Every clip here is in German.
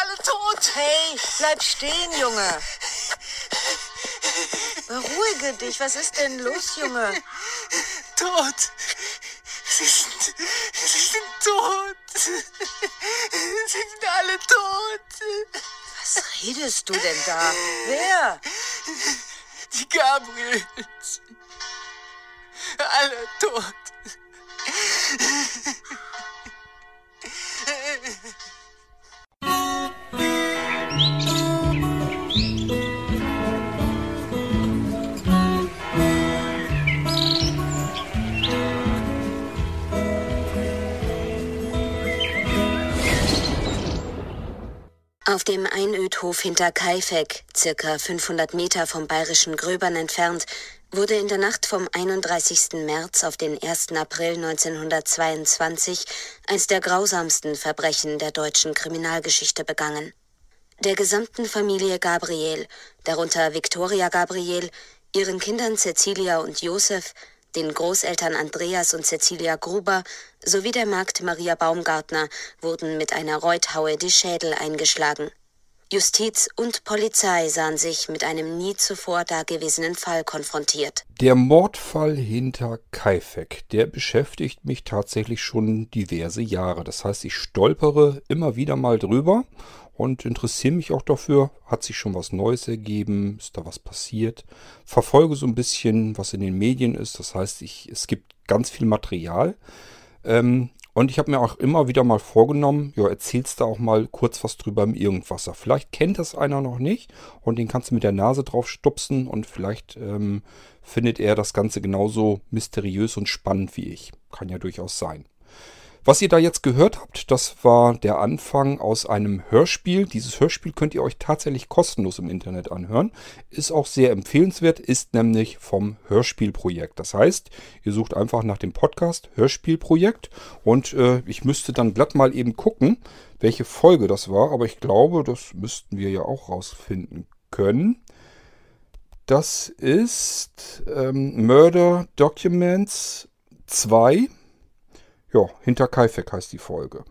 alle tot. Hey, bleib stehen, Junge. Beruhige dich. Was ist denn los, Junge? Tot. Sie sind, sie sind tot. Sie sind alle tot. Was redest du denn da? Wer? Die Gabriels. Alle tot. Auf dem Einödhof hinter Kaifek, circa 500 Meter vom bayerischen Gröbern entfernt, wurde in der Nacht vom 31. März auf den 1. April 1922 eins der grausamsten Verbrechen der deutschen Kriminalgeschichte begangen. Der gesamten Familie Gabriel, darunter Viktoria Gabriel, ihren Kindern Cecilia und Josef, den Großeltern Andreas und Cecilia Gruber sowie der Magd Maria Baumgartner wurden mit einer Reuthaue die Schädel eingeschlagen. Justiz und Polizei sahen sich mit einem nie zuvor dagewesenen Fall konfrontiert. Der Mordfall hinter Kaifek, der beschäftigt mich tatsächlich schon diverse Jahre. Das heißt, ich stolpere immer wieder mal drüber und interessiere mich auch dafür. Hat sich schon was Neues ergeben? Ist da was passiert? Verfolge so ein bisschen, was in den Medien ist. Das heißt, ich, es gibt ganz viel Material. Ähm, und ich habe mir auch immer wieder mal vorgenommen, ja, erzählst du auch mal kurz was drüber im Irgendwasser. Vielleicht kennt das einer noch nicht und den kannst du mit der Nase drauf stupsen und vielleicht ähm, findet er das Ganze genauso mysteriös und spannend wie ich. Kann ja durchaus sein. Was ihr da jetzt gehört habt, das war der Anfang aus einem Hörspiel. Dieses Hörspiel könnt ihr euch tatsächlich kostenlos im Internet anhören. Ist auch sehr empfehlenswert, ist nämlich vom Hörspielprojekt. Das heißt, ihr sucht einfach nach dem Podcast Hörspielprojekt und äh, ich müsste dann glatt mal eben gucken, welche Folge das war. Aber ich glaube, das müssten wir ja auch rausfinden können. Das ist ähm, Murder Documents 2 ja, hinter Kaifek heißt die Folge.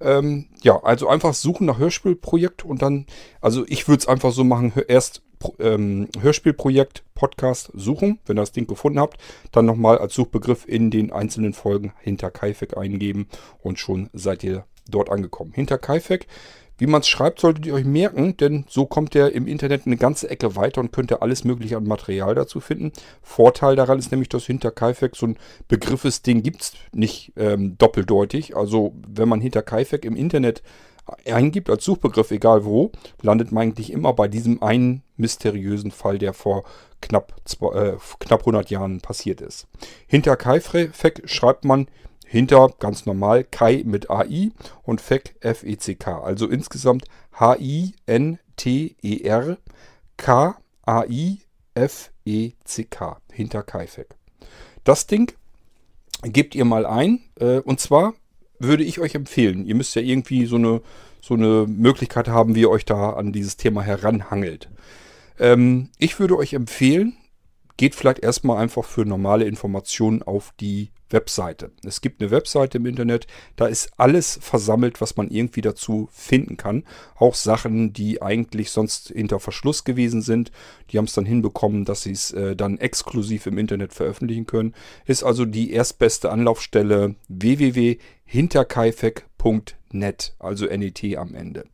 Ähm, ja, also einfach suchen nach Hörspielprojekt und dann, also ich würde es einfach so machen, erst ähm, Hörspielprojekt, Podcast suchen, wenn ihr das Ding gefunden habt, dann nochmal als Suchbegriff in den einzelnen Folgen hinter Kaifek eingeben und schon seid ihr dort angekommen. Hinter Kaifek wie man es schreibt, solltet ihr euch merken, denn so kommt er im Internet eine ganze Ecke weiter und könnt ihr alles mögliche an Material dazu finden. Vorteil daran ist nämlich, dass hinter Kaifek so ein Begriffes Ding gibt es nicht ähm, doppeldeutig. Also wenn man hinter Kaifek im Internet eingibt als Suchbegriff, egal wo, landet man eigentlich immer bei diesem einen mysteriösen Fall, der vor knapp, zwei, äh, knapp 100 Jahren passiert ist. Hinter Kaifek schreibt man hinter ganz normal Kai mit AI und FEC F-E-C-K. Also insgesamt H-I-N-T-E-R K-A-I-F-E-C-K. Hinter KaiFEC. Das Ding gebt ihr mal ein. Äh, und zwar würde ich euch empfehlen, ihr müsst ja irgendwie so eine, so eine Möglichkeit haben, wie ihr euch da an dieses Thema heranhangelt. Ähm, ich würde euch empfehlen, geht vielleicht erstmal einfach für normale Informationen auf die Webseite. Es gibt eine Webseite im Internet, da ist alles versammelt, was man irgendwie dazu finden kann. Auch Sachen, die eigentlich sonst hinter Verschluss gewesen sind. Die haben es dann hinbekommen, dass sie es äh, dann exklusiv im Internet veröffentlichen können. Ist also die erstbeste Anlaufstelle www.hinterkaifek.net, also NET am Ende.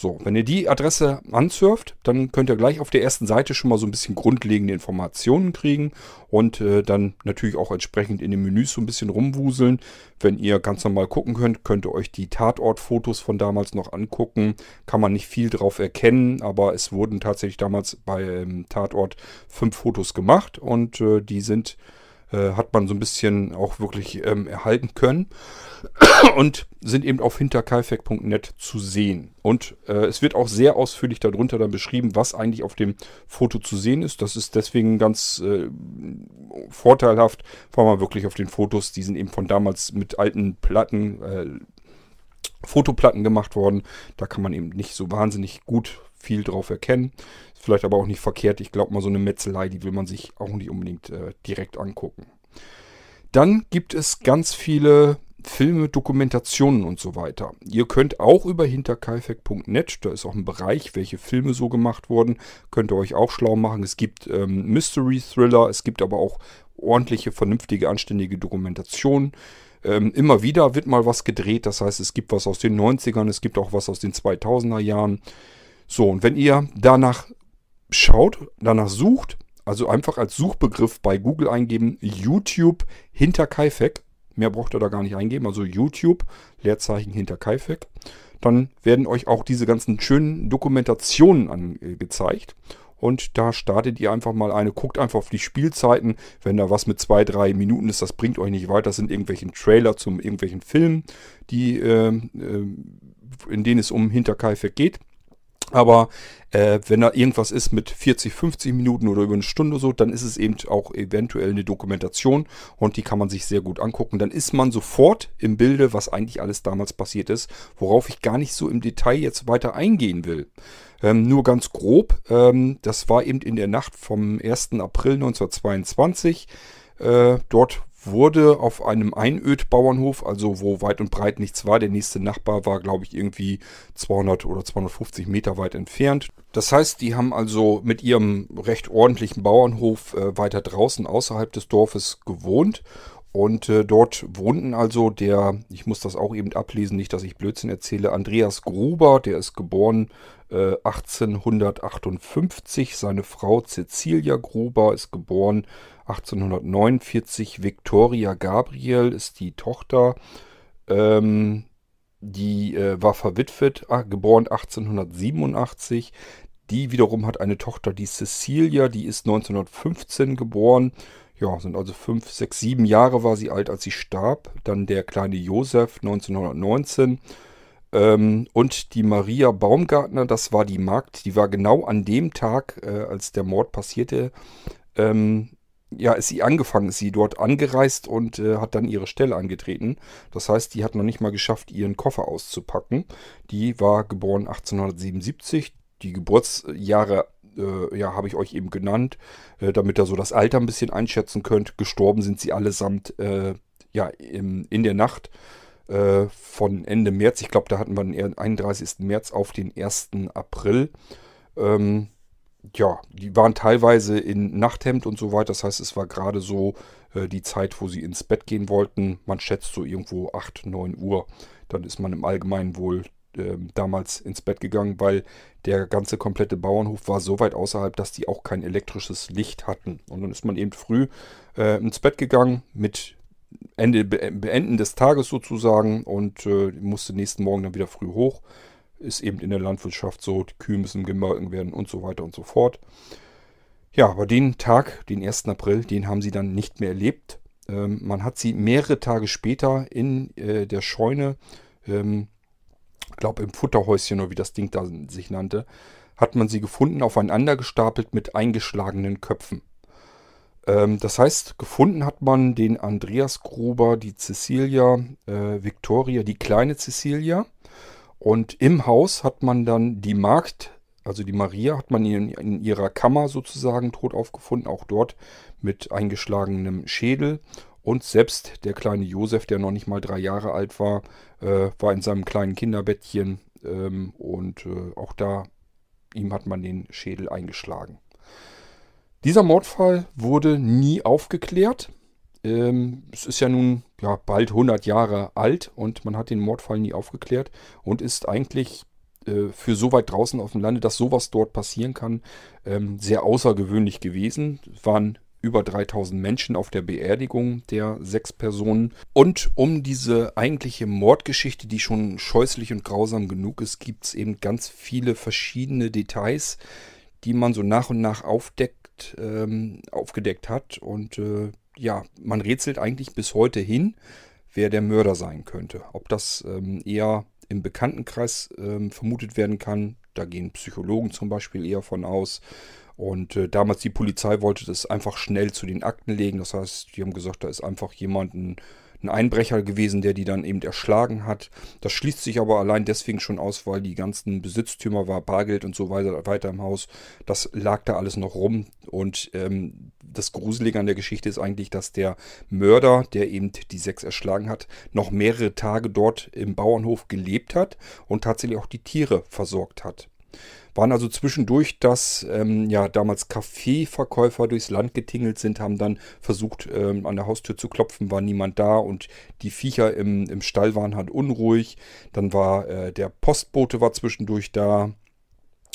So, wenn ihr die Adresse ansurft, dann könnt ihr gleich auf der ersten Seite schon mal so ein bisschen grundlegende Informationen kriegen und äh, dann natürlich auch entsprechend in den Menüs so ein bisschen rumwuseln. Wenn ihr ganz normal gucken könnt, könnt ihr euch die Tatortfotos von damals noch angucken. Kann man nicht viel drauf erkennen, aber es wurden tatsächlich damals bei ähm, Tatort fünf Fotos gemacht und äh, die sind äh, hat man so ein bisschen auch wirklich ähm, erhalten können und sind eben auf hinterkaifek.net zu sehen. Und äh, es wird auch sehr ausführlich darunter dann beschrieben, was eigentlich auf dem Foto zu sehen ist. Das ist deswegen ganz äh, vorteilhaft, weil man wirklich auf den Fotos, die sind eben von damals mit alten Platten, äh, Fotoplatten gemacht worden. Da kann man eben nicht so wahnsinnig gut viel drauf erkennen. Vielleicht aber auch nicht verkehrt. Ich glaube mal, so eine Metzelei, die will man sich auch nicht unbedingt äh, direkt angucken. Dann gibt es ganz viele Filme, Dokumentationen und so weiter. Ihr könnt auch über hinterkaifek.net, da ist auch ein Bereich, welche Filme so gemacht wurden, könnt ihr euch auch schlau machen. Es gibt ähm, Mystery Thriller, es gibt aber auch ordentliche, vernünftige, anständige Dokumentationen. Ähm, immer wieder wird mal was gedreht, das heißt, es gibt was aus den 90ern, es gibt auch was aus den 2000er Jahren. So, und wenn ihr danach schaut, danach sucht, also einfach als Suchbegriff bei Google eingeben, YouTube hinter Kaifek, mehr braucht ihr da gar nicht eingeben, also YouTube, Leerzeichen hinter Kaifek, dann werden euch auch diese ganzen schönen Dokumentationen angezeigt. Und da startet ihr einfach mal eine, guckt einfach auf die Spielzeiten. Wenn da was mit zwei, drei Minuten ist, das bringt euch nicht weiter. Das sind irgendwelche Trailer zum irgendwelchen Film, die, äh, äh, in denen es um Hinterkaifeck geht. Aber äh, wenn da irgendwas ist mit 40, 50 Minuten oder über eine Stunde so, dann ist es eben auch eventuell eine Dokumentation und die kann man sich sehr gut angucken. Dann ist man sofort im Bilde, was eigentlich alles damals passiert ist, worauf ich gar nicht so im Detail jetzt weiter eingehen will. Ähm, nur ganz grob, ähm, das war eben in der Nacht vom 1. April 1922. Äh, dort wurde auf einem Einödbauernhof, also wo weit und breit nichts war, der nächste Nachbar war, glaube ich, irgendwie 200 oder 250 Meter weit entfernt. Das heißt, die haben also mit ihrem recht ordentlichen Bauernhof äh, weiter draußen außerhalb des Dorfes gewohnt und äh, dort wohnten also der, ich muss das auch eben ablesen, nicht, dass ich Blödsinn erzähle, Andreas Gruber, der ist geboren äh, 1858. Seine Frau Cecilia Gruber ist geboren 1849. Victoria Gabriel ist die Tochter. Ähm, die äh, war verwitwet, äh, geboren 1887. Die wiederum hat eine Tochter, die Cecilia, die ist 1915 geboren. Ja, sind also fünf, sechs, sieben Jahre war sie alt, als sie starb. Dann der kleine Josef 1919. Ähm, und die Maria Baumgartner, das war die Magd, die war genau an dem Tag, äh, als der Mord passierte, ähm, ja, ist sie angefangen, sie dort angereist und äh, hat dann ihre Stelle angetreten. Das heißt, die hat noch nicht mal geschafft, ihren Koffer auszupacken. Die war geboren 1877. Die Geburtsjahre äh, ja, habe ich euch eben genannt, äh, damit ihr so das Alter ein bisschen einschätzen könnt. Gestorben sind sie allesamt äh, ja, im, in der Nacht äh, von Ende März. Ich glaube, da hatten wir den 31. März auf den 1. April. Ähm, ja, die waren teilweise in Nachthemd und so weiter. Das heißt, es war gerade so äh, die Zeit, wo sie ins Bett gehen wollten. Man schätzt so irgendwo 8, 9 Uhr. Dann ist man im Allgemeinen wohl äh, damals ins Bett gegangen, weil der ganze komplette Bauernhof war so weit außerhalb, dass die auch kein elektrisches Licht hatten. Und dann ist man eben früh äh, ins Bett gegangen mit Ende, Beenden des Tages sozusagen und äh, musste nächsten Morgen dann wieder früh hoch ist eben in der Landwirtschaft so, die Kühe müssen gemolken werden und so weiter und so fort. Ja, aber den Tag, den 1. April, den haben sie dann nicht mehr erlebt. Ähm, man hat sie mehrere Tage später in äh, der Scheune, ähm, glaube im Futterhäuschen oder wie das Ding da sich nannte, hat man sie gefunden, aufeinander gestapelt mit eingeschlagenen Köpfen. Ähm, das heißt, gefunden hat man den Andreas Gruber, die Cecilia, äh, Victoria, die kleine Cecilia und im Haus hat man dann die Magd, also die Maria, hat man in, in ihrer Kammer sozusagen tot aufgefunden, auch dort mit eingeschlagenem Schädel. Und selbst der kleine Josef, der noch nicht mal drei Jahre alt war, äh, war in seinem kleinen Kinderbettchen. Ähm, und äh, auch da, ihm hat man den Schädel eingeschlagen. Dieser Mordfall wurde nie aufgeklärt. Ähm, es ist ja nun ja, bald 100 Jahre alt und man hat den Mordfall nie aufgeklärt und ist eigentlich äh, für so weit draußen auf dem Lande, dass sowas dort passieren kann, ähm, sehr außergewöhnlich gewesen. Es waren über 3000 Menschen auf der Beerdigung der sechs Personen. Und um diese eigentliche Mordgeschichte, die schon scheußlich und grausam genug ist, gibt es eben ganz viele verschiedene Details, die man so nach und nach aufdeckt, ähm, aufgedeckt hat und äh, ja, man rätselt eigentlich bis heute hin, wer der Mörder sein könnte. Ob das ähm, eher im Bekanntenkreis ähm, vermutet werden kann, da gehen Psychologen zum Beispiel eher von aus. Und äh, damals die Polizei wollte das einfach schnell zu den Akten legen. Das heißt, die haben gesagt, da ist einfach jemand, ein, ein Einbrecher gewesen, der die dann eben erschlagen hat. Das schließt sich aber allein deswegen schon aus, weil die ganzen Besitztümer war Bargeld und so weiter, weiter im Haus. Das lag da alles noch rum. Und ähm, das Gruselige an der Geschichte ist eigentlich, dass der Mörder, der eben die sechs erschlagen hat, noch mehrere Tage dort im Bauernhof gelebt hat und tatsächlich auch die Tiere versorgt hat. Waren also zwischendurch, dass ähm, ja damals Kaffeeverkäufer durchs Land getingelt sind, haben dann versucht, ähm, an der Haustür zu klopfen, war niemand da und die Viecher im, im Stall waren halt unruhig. Dann war äh, der Postbote war zwischendurch da,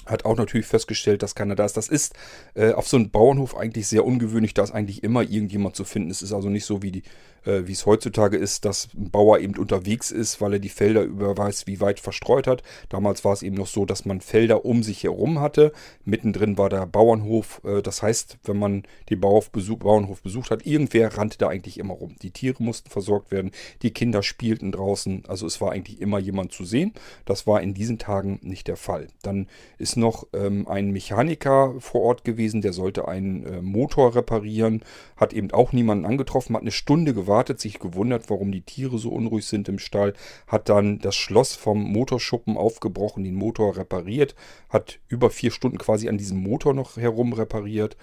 hat auch natürlich festgestellt, dass keiner da ist. Das ist äh, auf so einem Bauernhof eigentlich sehr ungewöhnlich. Da ist eigentlich immer irgendjemand zu finden. Es ist also nicht so wie die äh, es heutzutage ist, dass ein Bauer eben unterwegs ist, weil er die Felder über weiß wie weit verstreut hat. Damals war es eben noch so, dass man Felder um sich herum hatte. Mittendrin war der Bauernhof. Äh, das heißt, wenn man den Bauernhof, besuch, Bauernhof besucht hat, irgendwer rannte da eigentlich immer rum. Die Tiere mussten versorgt werden, die Kinder spielten draußen. Also es war eigentlich immer jemand zu sehen. Das war in diesen Tagen nicht der Fall. Dann ist noch ähm, ein Mechaniker vor Ort gewesen, der sollte einen äh, Motor reparieren, hat eben auch niemanden angetroffen, hat eine Stunde gewartet gewartet, sich gewundert, warum die Tiere so unruhig sind im Stall, hat dann das Schloss vom Motorschuppen aufgebrochen, den Motor repariert, hat über vier Stunden quasi an diesem Motor noch herum repariert.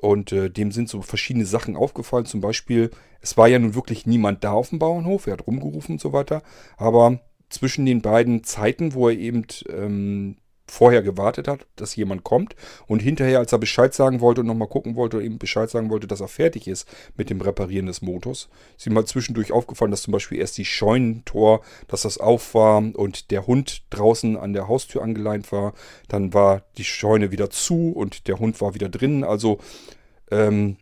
Und äh, dem sind so verschiedene Sachen aufgefallen. Zum Beispiel, es war ja nun wirklich niemand da auf dem Bauernhof, er hat rumgerufen und so weiter. Aber zwischen den beiden Zeiten, wo er eben ähm, vorher gewartet hat, dass jemand kommt und hinterher, als er Bescheid sagen wollte und nochmal gucken wollte ihm Bescheid sagen wollte, dass er fertig ist mit dem Reparieren des Motors, ist ihm mal zwischendurch aufgefallen, dass zum Beispiel erst die Scheunentor, dass das auf war und der Hund draußen an der Haustür angeleint war. Dann war die Scheune wieder zu und der Hund war wieder drin. Also ähm,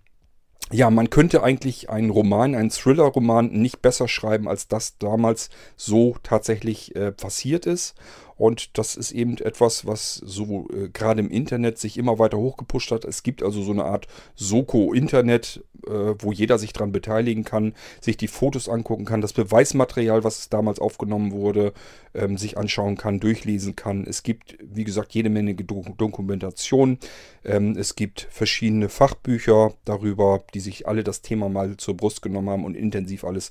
ja, man könnte eigentlich einen Roman, einen Thriller-Roman nicht besser schreiben, als das damals so tatsächlich äh, passiert ist. Und das ist eben etwas, was so äh, gerade im Internet sich immer weiter hochgepusht hat. Es gibt also so eine Art Soko-Internet, äh, wo jeder sich daran beteiligen kann, sich die Fotos angucken kann, das Beweismaterial, was damals aufgenommen wurde, ähm, sich anschauen kann, durchlesen kann. Es gibt, wie gesagt, jede Menge Dokumentation. Ähm, es gibt verschiedene Fachbücher darüber, die sich alle das Thema mal zur Brust genommen haben und intensiv alles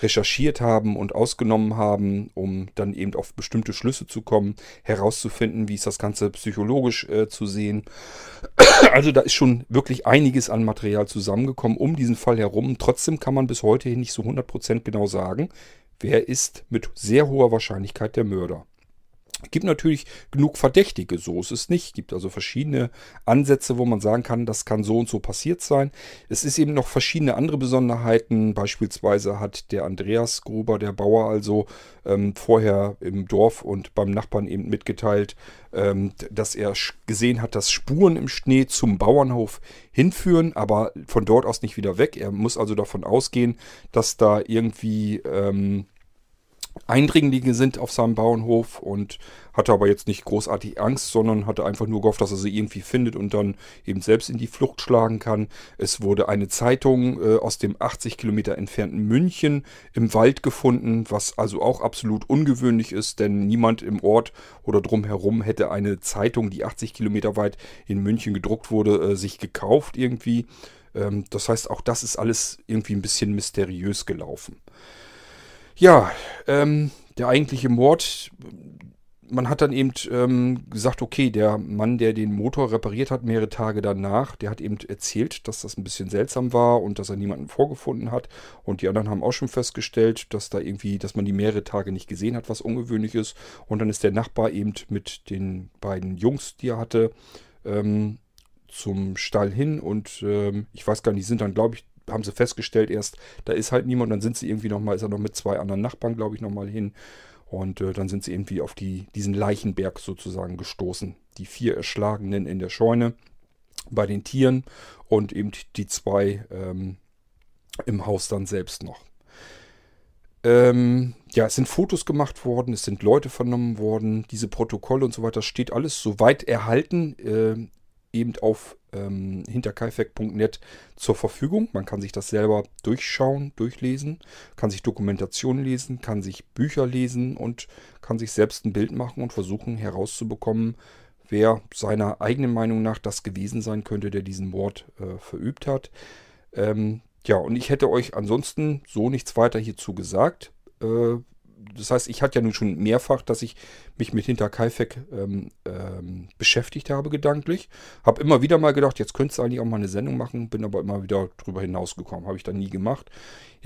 recherchiert haben und ausgenommen haben, um dann eben auf bestimmte Schlüsse zu kommen, herauszufinden, wie ist das Ganze psychologisch äh, zu sehen. Also da ist schon wirklich einiges an Material zusammengekommen um diesen Fall herum. Trotzdem kann man bis heute nicht so 100% genau sagen, wer ist mit sehr hoher Wahrscheinlichkeit der Mörder. Gibt natürlich genug Verdächtige, so ist es nicht. Gibt also verschiedene Ansätze, wo man sagen kann, das kann so und so passiert sein. Es ist eben noch verschiedene andere Besonderheiten. Beispielsweise hat der Andreas Gruber, der Bauer, also ähm, vorher im Dorf und beim Nachbarn eben mitgeteilt, ähm, dass er gesehen hat, dass Spuren im Schnee zum Bauernhof hinführen, aber von dort aus nicht wieder weg. Er muss also davon ausgehen, dass da irgendwie... Ähm, Eindringlinge sind auf seinem Bauernhof und hatte aber jetzt nicht großartig Angst, sondern hatte einfach nur gehofft, dass er sie irgendwie findet und dann eben selbst in die Flucht schlagen kann. Es wurde eine Zeitung äh, aus dem 80 Kilometer entfernten München im Wald gefunden, was also auch absolut ungewöhnlich ist, denn niemand im Ort oder drumherum hätte eine Zeitung, die 80 Kilometer weit in München gedruckt wurde, äh, sich gekauft irgendwie. Ähm, das heißt, auch das ist alles irgendwie ein bisschen mysteriös gelaufen. Ja, ähm, der eigentliche Mord, man hat dann eben ähm, gesagt, okay, der Mann, der den Motor repariert hat, mehrere Tage danach, der hat eben erzählt, dass das ein bisschen seltsam war und dass er niemanden vorgefunden hat. Und die anderen haben auch schon festgestellt, dass da irgendwie, dass man die mehrere Tage nicht gesehen hat, was ungewöhnlich ist. Und dann ist der Nachbar eben mit den beiden Jungs, die er hatte, ähm, zum Stall hin und ähm, ich weiß gar nicht, die sind dann, glaube ich, haben sie festgestellt erst, da ist halt niemand. Dann sind sie irgendwie nochmal, ist er noch mit zwei anderen Nachbarn, glaube ich, nochmal hin. Und äh, dann sind sie irgendwie auf die, diesen Leichenberg sozusagen gestoßen. Die vier Erschlagenen in der Scheune bei den Tieren und eben die zwei ähm, im Haus dann selbst noch. Ähm, ja, es sind Fotos gemacht worden, es sind Leute vernommen worden, diese Protokolle und so weiter, steht alles soweit erhalten, äh, eben auf ähm, hinterkaifeck.net zur Verfügung. Man kann sich das selber durchschauen, durchlesen, kann sich Dokumentation lesen, kann sich Bücher lesen und kann sich selbst ein Bild machen und versuchen herauszubekommen, wer seiner eigenen Meinung nach das gewesen sein könnte, der diesen Mord äh, verübt hat. Ähm, Ja, und ich hätte euch ansonsten so nichts weiter hierzu gesagt. Äh, das heißt, ich hatte ja nun schon mehrfach, dass ich mich mit Hinterkaifeck ähm, ähm, beschäftigt habe, gedanklich. Habe immer wieder mal gedacht, jetzt könntest du eigentlich auch mal eine Sendung machen, bin aber immer wieder drüber hinausgekommen. Habe ich dann nie gemacht.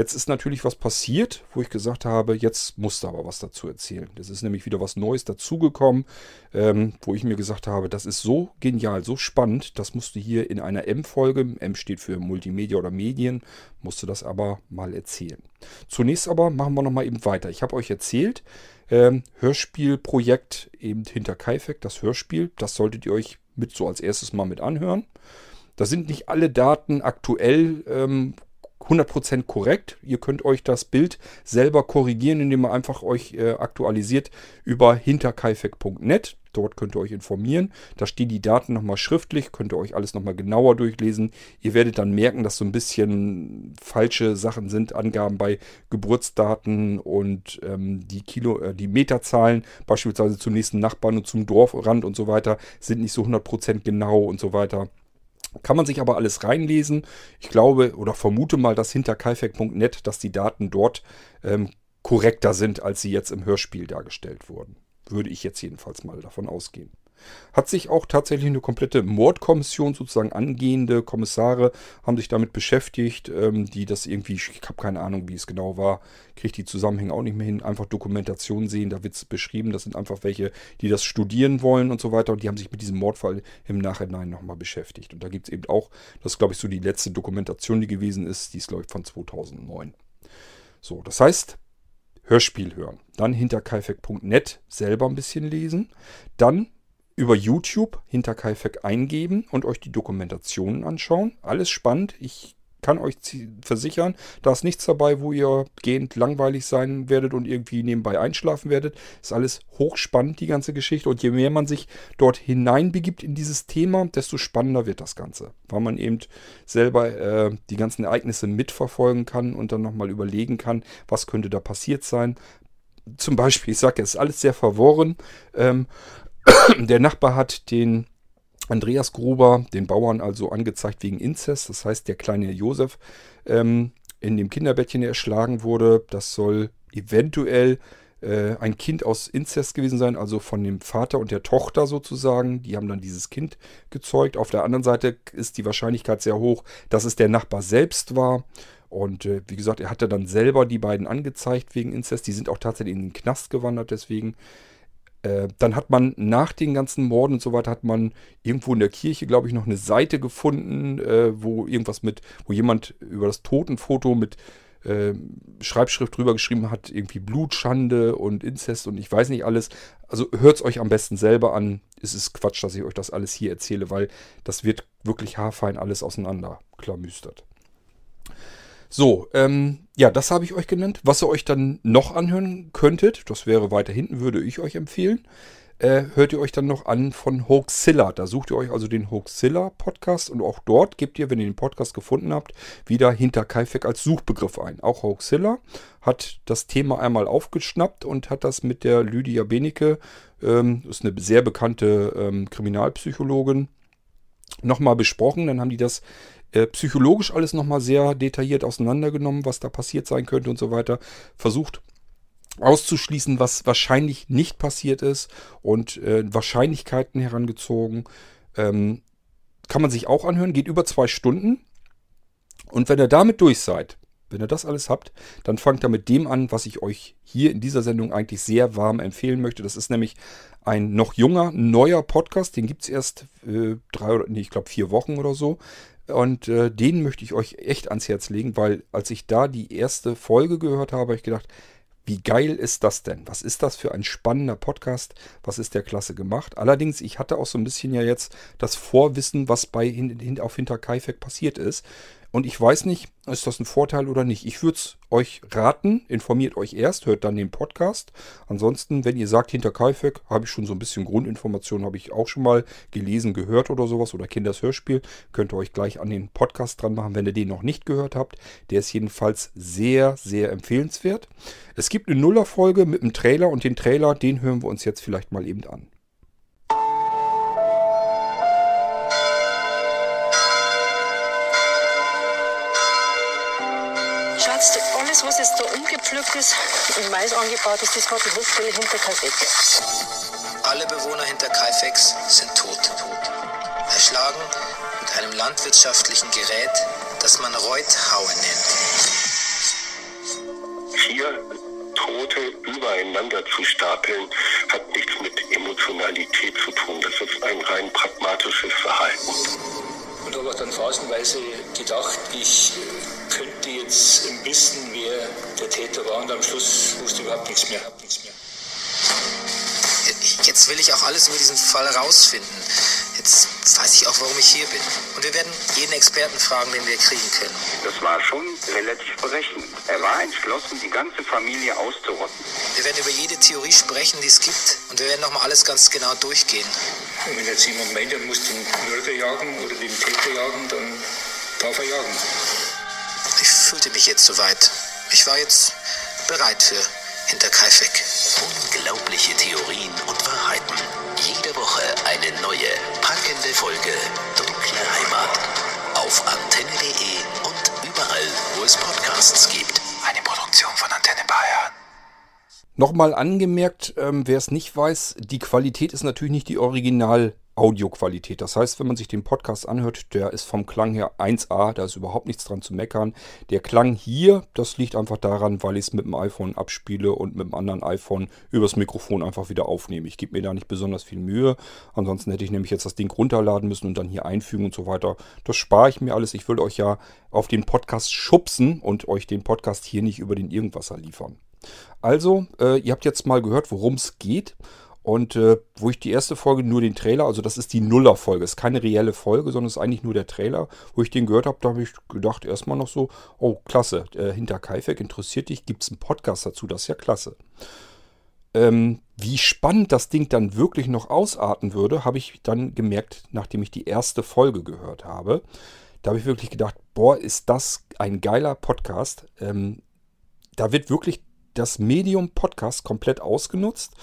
Jetzt ist natürlich was passiert, wo ich gesagt habe, jetzt musst du aber was dazu erzählen. Das ist nämlich wieder was Neues dazugekommen, ähm, wo ich mir gesagt habe, das ist so genial, so spannend, das musst du hier in einer M-Folge, M steht für Multimedia oder Medien, musst du das aber mal erzählen. Zunächst aber machen wir nochmal eben weiter. Ich habe euch erzählt, ähm, Hörspielprojekt eben hinter Kaifek, das Hörspiel, das solltet ihr euch mit so als erstes mal mit anhören. Da sind nicht alle Daten aktuell ähm, 100% korrekt. Ihr könnt euch das Bild selber korrigieren, indem ihr einfach euch äh, aktualisiert über hinterkaifek.net. Dort könnt ihr euch informieren. Da stehen die Daten nochmal schriftlich, könnt ihr euch alles nochmal genauer durchlesen. Ihr werdet dann merken, dass so ein bisschen falsche Sachen sind, Angaben bei Geburtsdaten und ähm, die Kilo, äh, die Meterzahlen, beispielsweise zum nächsten Nachbarn und zum Dorfrand und so weiter, sind nicht so 100% genau und so weiter. Kann man sich aber alles reinlesen. Ich glaube oder vermute mal, dass hinter kaifek.net, dass die Daten dort ähm, korrekter sind, als sie jetzt im Hörspiel dargestellt wurden. Würde ich jetzt jedenfalls mal davon ausgehen. Hat sich auch tatsächlich eine komplette Mordkommission, sozusagen angehende Kommissare, haben sich damit beschäftigt, ähm, die das irgendwie, ich habe keine Ahnung, wie es genau war, kriege die Zusammenhänge auch nicht mehr hin, einfach Dokumentation sehen, da wird es beschrieben, das sind einfach welche, die das studieren wollen und so weiter und die haben sich mit diesem Mordfall im Nachhinein nochmal beschäftigt. Und da gibt es eben auch, das glaube ich so die letzte Dokumentation, die gewesen ist, die ist glaube ich von 2009. So, das heißt, Hörspiel hören. Dann hinter kaifek.net selber ein bisschen lesen. Dann über YouTube hinter Kaifek eingeben und euch die Dokumentationen anschauen. Alles spannend. Ich kann euch versichern, da ist nichts dabei, wo ihr gehend langweilig sein werdet und irgendwie nebenbei einschlafen werdet. Ist alles hochspannend, die ganze Geschichte. Und je mehr man sich dort hineinbegibt in dieses Thema, desto spannender wird das Ganze. Weil man eben selber äh, die ganzen Ereignisse mitverfolgen kann und dann nochmal überlegen kann, was könnte da passiert sein. Zum Beispiel, ich sage, es ist alles sehr verworren. Ähm, der Nachbar hat den Andreas Gruber, den Bauern also angezeigt wegen Inzest. Das heißt, der kleine Josef ähm, in dem Kinderbettchen erschlagen wurde. Das soll eventuell äh, ein Kind aus Inzest gewesen sein, also von dem Vater und der Tochter sozusagen. Die haben dann dieses Kind gezeugt. Auf der anderen Seite ist die Wahrscheinlichkeit sehr hoch, dass es der Nachbar selbst war. Und äh, wie gesagt, er hatte dann selber die beiden angezeigt wegen Inzest. Die sind auch tatsächlich in den Knast gewandert deswegen. Äh, dann hat man nach den ganzen Morden und so weiter, hat man irgendwo in der Kirche, glaube ich, noch eine Seite gefunden, äh, wo irgendwas mit, wo jemand über das Totenfoto mit äh, Schreibschrift drüber geschrieben hat, irgendwie Blutschande und Inzest und ich weiß nicht alles. Also hört es euch am besten selber an. Es ist Quatsch, dass ich euch das alles hier erzähle, weil das wird wirklich haarfein alles auseinander klamüstert. So, ähm, ja, das habe ich euch genannt. Was ihr euch dann noch anhören könntet, das wäre weiter hinten, würde ich euch empfehlen, äh, hört ihr euch dann noch an von Hoaxilla. Da sucht ihr euch also den Hoaxilla Podcast und auch dort gebt ihr, wenn ihr den Podcast gefunden habt, wieder hinter Kaifek als Suchbegriff ein. Auch Hoaxilla hat das Thema einmal aufgeschnappt und hat das mit der Lydia Benecke, ähm, ist eine sehr bekannte ähm, Kriminalpsychologin, nochmal besprochen. Dann haben die das äh, psychologisch alles nochmal sehr detailliert auseinandergenommen, was da passiert sein könnte und so weiter. Versucht auszuschließen, was wahrscheinlich nicht passiert ist und äh, Wahrscheinlichkeiten herangezogen. Ähm, kann man sich auch anhören, geht über zwei Stunden. Und wenn ihr damit durch seid, wenn ihr das alles habt, dann fangt ihr mit dem an, was ich euch hier in dieser Sendung eigentlich sehr warm empfehlen möchte. Das ist nämlich ein noch junger, neuer Podcast. Den gibt es erst äh, drei oder, nee, ich glaube vier Wochen oder so. Und äh, den möchte ich euch echt ans Herz legen, weil als ich da die erste Folge gehört habe, habe ich gedacht, wie geil ist das denn? Was ist das für ein spannender Podcast? Was ist der klasse gemacht? Allerdings, ich hatte auch so ein bisschen ja jetzt das Vorwissen, was bei auf Hinterkaifeck passiert ist. Und ich weiß nicht, ist das ein Vorteil oder nicht. Ich würde es euch raten, informiert euch erst, hört dann den Podcast. Ansonsten, wenn ihr sagt, hinter Kaifek, habe ich schon so ein bisschen Grundinformationen, habe ich auch schon mal gelesen, gehört oder sowas oder Kinders Hörspiel, könnt ihr euch gleich an den Podcast dran machen, wenn ihr den noch nicht gehört habt. Der ist jedenfalls sehr, sehr empfehlenswert. Es gibt eine Nullerfolge mit einem Trailer und den Trailer, den hören wir uns jetzt vielleicht mal eben an. Jetzt da umgepflückt ist, im Mais angebaut ist, das war die Hofstelle hinter Kalbeck. Alle Bewohner hinter Kaifex sind tot. Erschlagen mit einem landwirtschaftlichen Gerät, das man Reuthaue nennt. Vier Tote übereinander zu stapeln, hat nichts mit Emotionalität zu tun. Das ist ein rein pragmatisches Verhalten. Und habe dann phasenweise gedacht, ich könnte jetzt wissen, wer der Täter war und am Schluss wusste überhaupt nichts mehr. Nichts mehr. Jetzt will ich auch alles über diesen Fall rausfinden. Jetzt weiß ich auch, warum ich hier bin. Und wir werden jeden Experten fragen, den wir kriegen können. Das war schon relativ berechnend. Er war entschlossen, die ganze Familie auszurotten. Wir werden über jede Theorie sprechen, die es gibt. Und wir werden nochmal alles ganz genau durchgehen. Und wenn jetzt jemand meint, er muss den Mörder jagen oder den Täter jagen, dann darf er jagen. Ich fühlte mich jetzt soweit. Ich war jetzt bereit für Hinterkaifeck. Unglaubliche Theorien und Wahrheiten. Jede Woche eine neue, packende Folge Dunkle Heimat. Auf antenne.de und überall, wo es Podcasts gibt. Eine Produktion von Antenne Bayern. Nochmal angemerkt, ähm, wer es nicht weiß, die Qualität ist natürlich nicht die Original Audioqualität. Das heißt, wenn man sich den Podcast anhört, der ist vom Klang her 1A, da ist überhaupt nichts dran zu meckern. Der Klang hier, das liegt einfach daran, weil ich es mit dem iPhone abspiele und mit dem anderen iPhone übers Mikrofon einfach wieder aufnehme. Ich gebe mir da nicht besonders viel Mühe. Ansonsten hätte ich nämlich jetzt das Ding runterladen müssen und dann hier einfügen und so weiter. Das spare ich mir alles. Ich will euch ja auf den Podcast schubsen und euch den Podcast hier nicht über den Irgendwasser liefern. Also, äh, ihr habt jetzt mal gehört, worum es geht. Und äh, wo ich die erste Folge nur den Trailer, also das ist die Nuller-Folge, ist keine reelle Folge, sondern ist eigentlich nur der Trailer, wo ich den gehört habe, da habe ich gedacht erstmal noch so, oh klasse, äh, hinter Kaifek interessiert dich, gibt es einen Podcast dazu, das ist ja klasse. Ähm, wie spannend das Ding dann wirklich noch ausarten würde, habe ich dann gemerkt, nachdem ich die erste Folge gehört habe. Da habe ich wirklich gedacht, boah, ist das ein geiler Podcast. Ähm, da wird wirklich das Medium Podcast komplett ausgenutzt.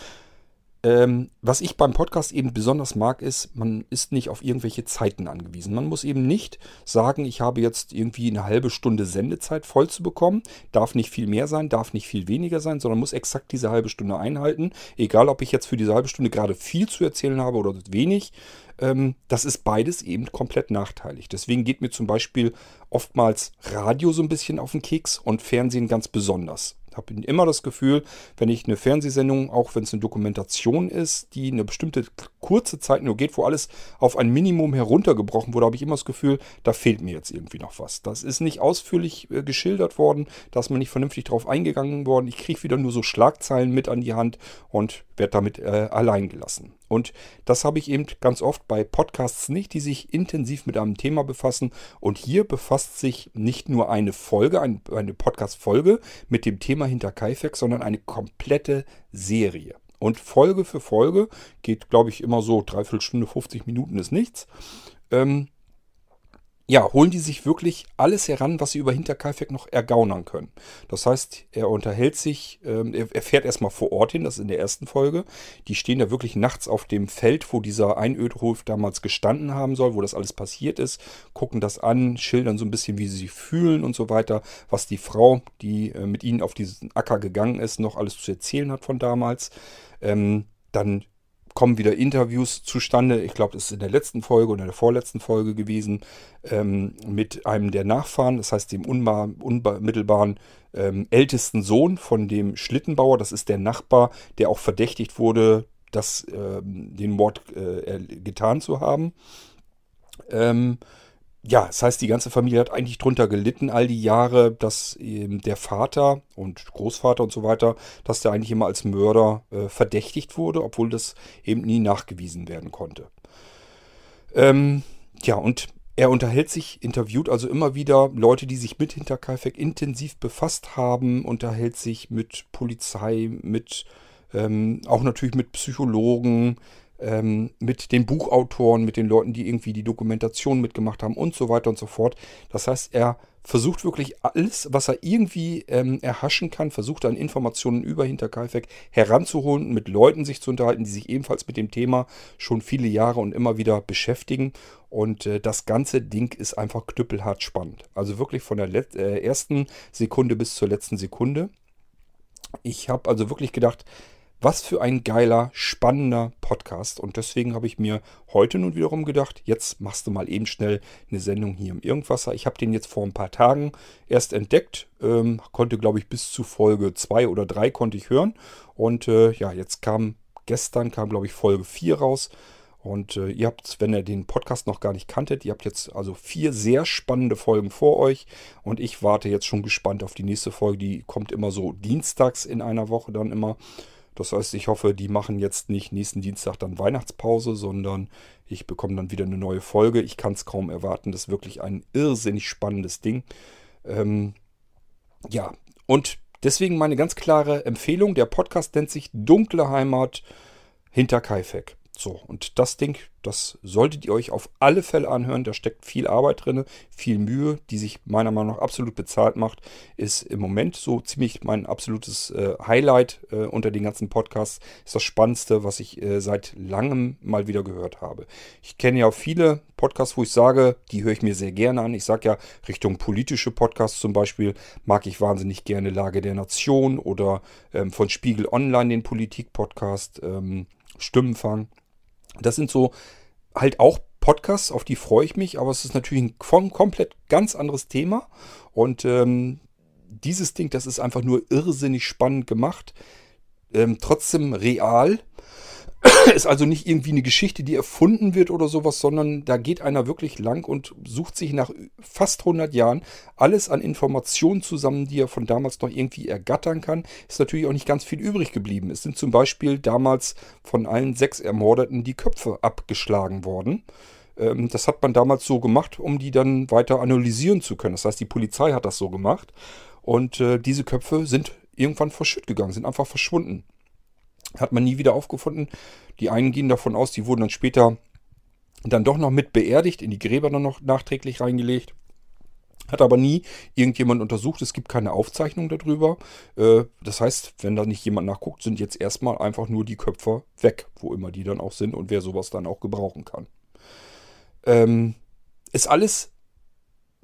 Ähm, was ich beim Podcast eben besonders mag, ist, man ist nicht auf irgendwelche Zeiten angewiesen. Man muss eben nicht sagen, ich habe jetzt irgendwie eine halbe Stunde Sendezeit voll zu bekommen. Darf nicht viel mehr sein, darf nicht viel weniger sein, sondern muss exakt diese halbe Stunde einhalten. Egal, ob ich jetzt für diese halbe Stunde gerade viel zu erzählen habe oder wenig. Ähm, das ist beides eben komplett nachteilig. Deswegen geht mir zum Beispiel oftmals Radio so ein bisschen auf den Keks und Fernsehen ganz besonders habe immer das Gefühl, wenn ich eine Fernsehsendung, auch wenn es eine Dokumentation ist, die eine bestimmte kurze Zeit nur geht, wo alles auf ein Minimum heruntergebrochen wurde, habe ich immer das Gefühl, da fehlt mir jetzt irgendwie noch was. Das ist nicht ausführlich äh, geschildert worden, da ist man nicht vernünftig drauf eingegangen worden. Ich kriege wieder nur so Schlagzeilen mit an die Hand und werde damit äh, allein gelassen. Und das habe ich eben ganz oft bei Podcasts nicht, die sich intensiv mit einem Thema befassen. Und hier befasst sich nicht nur eine Folge, eine Podcast-Folge mit dem Thema hinter Kaifek, sondern eine komplette Serie. Und Folge für Folge geht, glaube ich, immer so dreiviertel Stunde, 50 Minuten ist nichts. Ähm, ja, holen die sich wirklich alles heran, was sie über Hinterkaifeck noch ergaunern können. Das heißt, er unterhält sich, ähm, er, er fährt erstmal vor Ort hin, das ist in der ersten Folge. Die stehen da wirklich nachts auf dem Feld, wo dieser Einödhof damals gestanden haben soll, wo das alles passiert ist, gucken das an, schildern so ein bisschen, wie sie sich fühlen und so weiter, was die Frau, die äh, mit ihnen auf diesen Acker gegangen ist, noch alles zu erzählen hat von damals. Ähm, dann kommen wieder Interviews zustande. Ich glaube, das ist in der letzten Folge oder der vorletzten Folge gewesen ähm, mit einem der Nachfahren, das heißt dem unmittelbaren ähm, ältesten Sohn von dem Schlittenbauer. Das ist der Nachbar, der auch verdächtigt wurde, das, ähm, den Mord äh, getan zu haben. Ähm, ja, das heißt, die ganze Familie hat eigentlich drunter gelitten all die Jahre, dass ähm, der Vater und Großvater und so weiter, dass der eigentlich immer als Mörder äh, verdächtigt wurde, obwohl das eben nie nachgewiesen werden konnte. Ähm, ja, und er unterhält sich, interviewt also immer wieder Leute, die sich mit Hinterkaifeck intensiv befasst haben, unterhält sich mit Polizei, mit ähm, auch natürlich mit Psychologen, ähm, mit den Buchautoren, mit den Leuten, die irgendwie die Dokumentation mitgemacht haben und so weiter und so fort. Das heißt, er versucht wirklich alles, was er irgendwie ähm, erhaschen kann, versucht an Informationen über Hinterkaifeck heranzuholen, mit Leuten sich zu unterhalten, die sich ebenfalls mit dem Thema schon viele Jahre und immer wieder beschäftigen. Und äh, das ganze Ding ist einfach knüppelhart spannend. Also wirklich von der äh, ersten Sekunde bis zur letzten Sekunde. Ich habe also wirklich gedacht, was für ein geiler, spannender Podcast. Und deswegen habe ich mir heute nun wiederum gedacht, jetzt machst du mal eben schnell eine Sendung hier im Irgendwasser. Ich habe den jetzt vor ein paar Tagen erst entdeckt, ähm, konnte glaube ich bis zu Folge 2 oder 3 konnte ich hören. Und äh, ja, jetzt kam gestern, kam glaube ich Folge 4 raus. Und äh, ihr habt, wenn ihr den Podcast noch gar nicht kanntet, ihr habt jetzt also vier sehr spannende Folgen vor euch. Und ich warte jetzt schon gespannt auf die nächste Folge. Die kommt immer so dienstags in einer Woche dann immer. Das heißt, ich hoffe, die machen jetzt nicht nächsten Dienstag dann Weihnachtspause, sondern ich bekomme dann wieder eine neue Folge. Ich kann es kaum erwarten. Das ist wirklich ein irrsinnig spannendes Ding. Ähm, ja, und deswegen meine ganz klare Empfehlung. Der Podcast nennt sich Dunkle Heimat hinter Kaifek. So, und das Ding, das solltet ihr euch auf alle Fälle anhören. Da steckt viel Arbeit drin, viel Mühe, die sich meiner Meinung nach absolut bezahlt macht. Ist im Moment so ziemlich mein absolutes äh, Highlight äh, unter den ganzen Podcasts. Ist das Spannendste, was ich äh, seit langem mal wieder gehört habe. Ich kenne ja viele Podcasts, wo ich sage, die höre ich mir sehr gerne an. Ich sage ja, Richtung politische Podcasts zum Beispiel mag ich wahnsinnig gerne Lage der Nation oder ähm, von Spiegel Online den Politik-Podcast, ähm, Stimmenfang. Das sind so halt auch Podcasts, auf die freue ich mich, aber es ist natürlich ein komplett ganz anderes Thema. Und ähm, dieses Ding, das ist einfach nur irrsinnig spannend gemacht. Ähm, trotzdem real. ist also nicht irgendwie eine Geschichte, die erfunden wird oder sowas, sondern da geht einer wirklich lang und sucht sich nach fast 100 Jahren alles an Informationen zusammen, die er von damals noch irgendwie ergattern kann. Ist natürlich auch nicht ganz viel übrig geblieben. Es sind zum Beispiel damals von allen sechs Ermordeten die Köpfe abgeschlagen worden. Ähm, das hat man damals so gemacht, um die dann weiter analysieren zu können. Das heißt, die Polizei hat das so gemacht. Und äh, diese Köpfe sind irgendwann verschütt gegangen, sind einfach verschwunden. Hat man nie wieder aufgefunden. Die einen gehen davon aus, die wurden dann später dann doch noch mit beerdigt, in die Gräber dann noch nachträglich reingelegt. Hat aber nie irgendjemand untersucht. Es gibt keine Aufzeichnung darüber. Äh, das heißt, wenn da nicht jemand nachguckt, sind jetzt erstmal einfach nur die Köpfe weg, wo immer die dann auch sind und wer sowas dann auch gebrauchen kann. Ähm, ist alles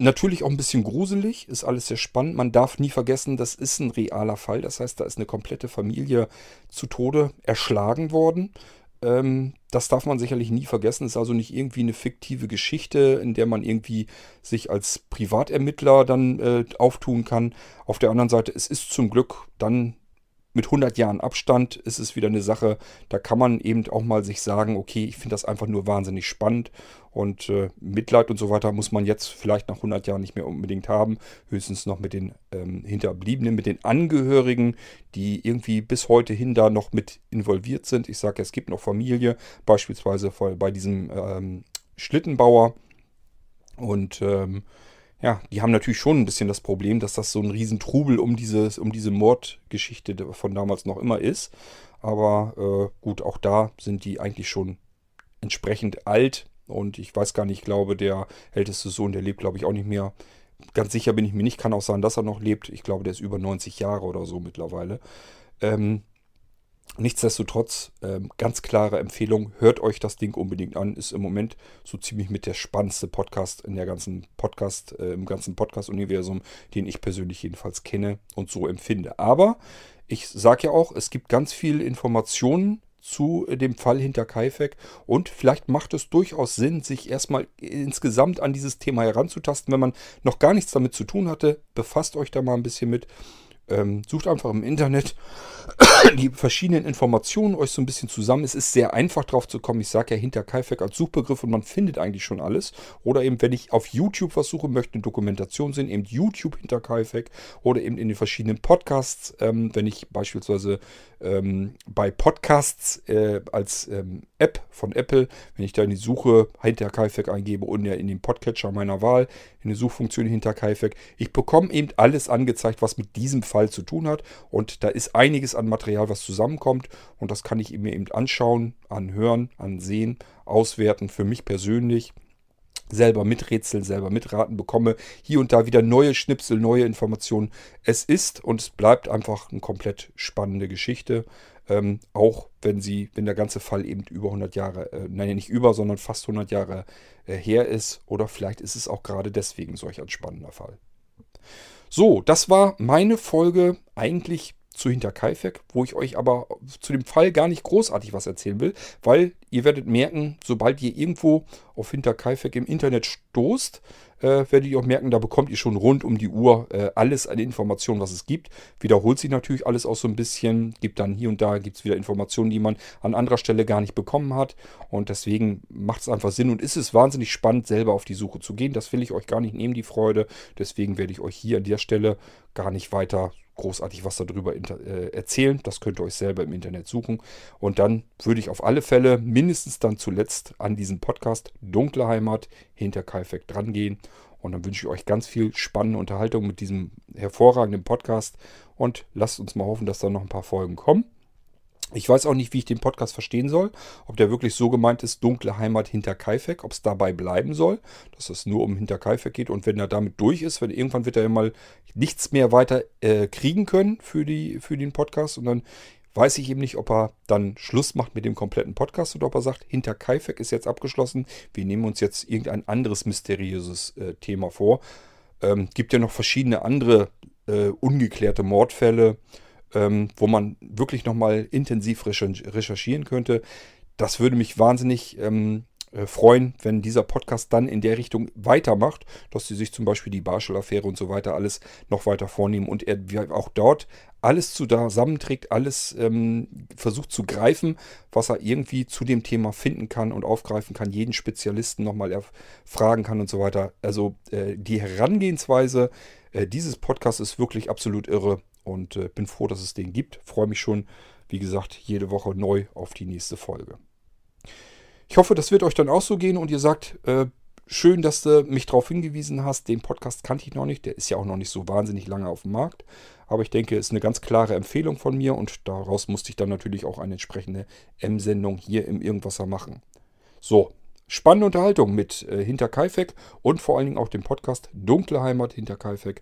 Natürlich auch ein bisschen gruselig, ist alles sehr spannend. Man darf nie vergessen, das ist ein realer Fall. Das heißt, da ist eine komplette Familie zu Tode erschlagen worden. Ähm, das darf man sicherlich nie vergessen. Es ist also nicht irgendwie eine fiktive Geschichte, in der man irgendwie sich als Privatermittler dann äh, auftun kann. Auf der anderen Seite, es ist zum Glück dann mit 100 Jahren Abstand ist es wieder eine Sache, da kann man eben auch mal sich sagen, okay, ich finde das einfach nur wahnsinnig spannend und äh, Mitleid und so weiter muss man jetzt vielleicht nach 100 Jahren nicht mehr unbedingt haben, höchstens noch mit den ähm, Hinterbliebenen, mit den Angehörigen, die irgendwie bis heute hin da noch mit involviert sind. Ich sage, es gibt noch Familie, beispielsweise bei diesem ähm, Schlittenbauer und ähm, ja, die haben natürlich schon ein bisschen das Problem, dass das so ein Riesentrubel um, dieses, um diese Mordgeschichte von damals noch immer ist. Aber äh, gut, auch da sind die eigentlich schon entsprechend alt. Und ich weiß gar nicht, ich glaube, der älteste Sohn, der lebt, glaube ich, auch nicht mehr. Ganz sicher bin ich mir nicht, kann auch sein, dass er noch lebt. Ich glaube, der ist über 90 Jahre oder so mittlerweile. Ähm, Nichtsdestotrotz, ähm, ganz klare Empfehlung, hört euch das Ding unbedingt an. Ist im Moment so ziemlich mit der spannendste Podcast in der ganzen Podcast, äh, im ganzen Podcast-Universum, den ich persönlich jedenfalls kenne und so empfinde. Aber ich sage ja auch, es gibt ganz viele Informationen zu dem Fall hinter Kaifek und vielleicht macht es durchaus Sinn, sich erstmal insgesamt an dieses Thema heranzutasten, wenn man noch gar nichts damit zu tun hatte. Befasst euch da mal ein bisschen mit. Ähm, sucht einfach im Internet die verschiedenen Informationen euch so ein bisschen zusammen. Es ist sehr einfach drauf zu kommen. Ich sage ja hinter Kaifek als Suchbegriff und man findet eigentlich schon alles. Oder eben, wenn ich auf YouTube was suche, möchte eine Dokumentation sehen, eben YouTube hinter Kaifek oder eben in den verschiedenen Podcasts. Ähm, wenn ich beispielsweise ähm, bei Podcasts äh, als ähm, App von Apple, wenn ich da in die Suche hinter Kaifek eingebe und ja in den Podcatcher meiner Wahl, in die Suchfunktion hinter Kaifek, ich bekomme eben alles angezeigt, was mit diesem Fall Fall zu tun hat. Und da ist einiges an Material, was zusammenkommt. Und das kann ich mir eben anschauen, anhören, ansehen, auswerten. Für mich persönlich selber miträtseln, selber mitraten, bekomme hier und da wieder neue Schnipsel, neue Informationen. Es ist und es bleibt einfach eine komplett spannende Geschichte. Ähm, auch wenn sie, wenn der ganze Fall eben über 100 Jahre, äh, nein, nicht über, sondern fast 100 Jahre äh, her ist. Oder vielleicht ist es auch gerade deswegen solch ein spannender Fall. So, das war meine Folge eigentlich zu Hinterkaifeck, wo ich euch aber zu dem Fall gar nicht großartig was erzählen will, weil ihr werdet merken, sobald ihr irgendwo auf Hinterkaifeck im Internet stoßt, äh, werdet ihr auch merken, da bekommt ihr schon rund um die Uhr äh, alles an Informationen, was es gibt. Wiederholt sich natürlich alles auch so ein bisschen, gibt dann hier und da gibt es wieder Informationen, die man an anderer Stelle gar nicht bekommen hat und deswegen macht es einfach Sinn und ist es wahnsinnig spannend, selber auf die Suche zu gehen. Das will ich euch gar nicht nehmen, die Freude. Deswegen werde ich euch hier an der Stelle gar nicht weiter großartig was darüber äh, erzählen. Das könnt ihr euch selber im Internet suchen. Und dann würde ich auf alle Fälle mindestens dann zuletzt an diesen Podcast Dunkle Heimat hinter Kaifek drangehen. Und dann wünsche ich euch ganz viel spannende Unterhaltung mit diesem hervorragenden Podcast. Und lasst uns mal hoffen, dass da noch ein paar Folgen kommen. Ich weiß auch nicht, wie ich den Podcast verstehen soll. Ob der wirklich so gemeint ist, dunkle Heimat hinter Kaifek, ob es dabei bleiben soll, dass es nur um hinter Kaifek geht. Und wenn er damit durch ist, wenn irgendwann wird er ja mal nichts mehr weiter äh, kriegen können für, die, für den Podcast. Und dann weiß ich eben nicht, ob er dann Schluss macht mit dem kompletten Podcast oder ob er sagt, hinter Kaifek ist jetzt abgeschlossen. Wir nehmen uns jetzt irgendein anderes mysteriöses äh, Thema vor. Ähm, gibt ja noch verschiedene andere äh, ungeklärte Mordfälle ähm, wo man wirklich nochmal intensiv recherchieren könnte. Das würde mich wahnsinnig ähm, äh, freuen, wenn dieser Podcast dann in der Richtung weitermacht, dass sie sich zum Beispiel die Barschel-Affäre und so weiter alles noch weiter vornehmen und er auch dort alles zusammenträgt, alles ähm, versucht zu greifen, was er irgendwie zu dem Thema finden kann und aufgreifen kann, jeden Spezialisten nochmal fragen kann und so weiter. Also äh, die Herangehensweise äh, dieses Podcasts ist wirklich absolut irre und äh, bin froh, dass es den gibt. Freue mich schon, wie gesagt, jede Woche neu auf die nächste Folge. Ich hoffe, das wird euch dann auch so gehen und ihr sagt, äh, schön, dass du mich darauf hingewiesen hast. Den Podcast kannte ich noch nicht. Der ist ja auch noch nicht so wahnsinnig lange auf dem Markt. Aber ich denke, es ist eine ganz klare Empfehlung von mir und daraus musste ich dann natürlich auch eine entsprechende M-Sendung hier im Irgendwasser machen. So, spannende Unterhaltung mit äh, Hinter Kaifek und vor allen Dingen auch dem Podcast Dunkle Heimat Hinter Kaifek.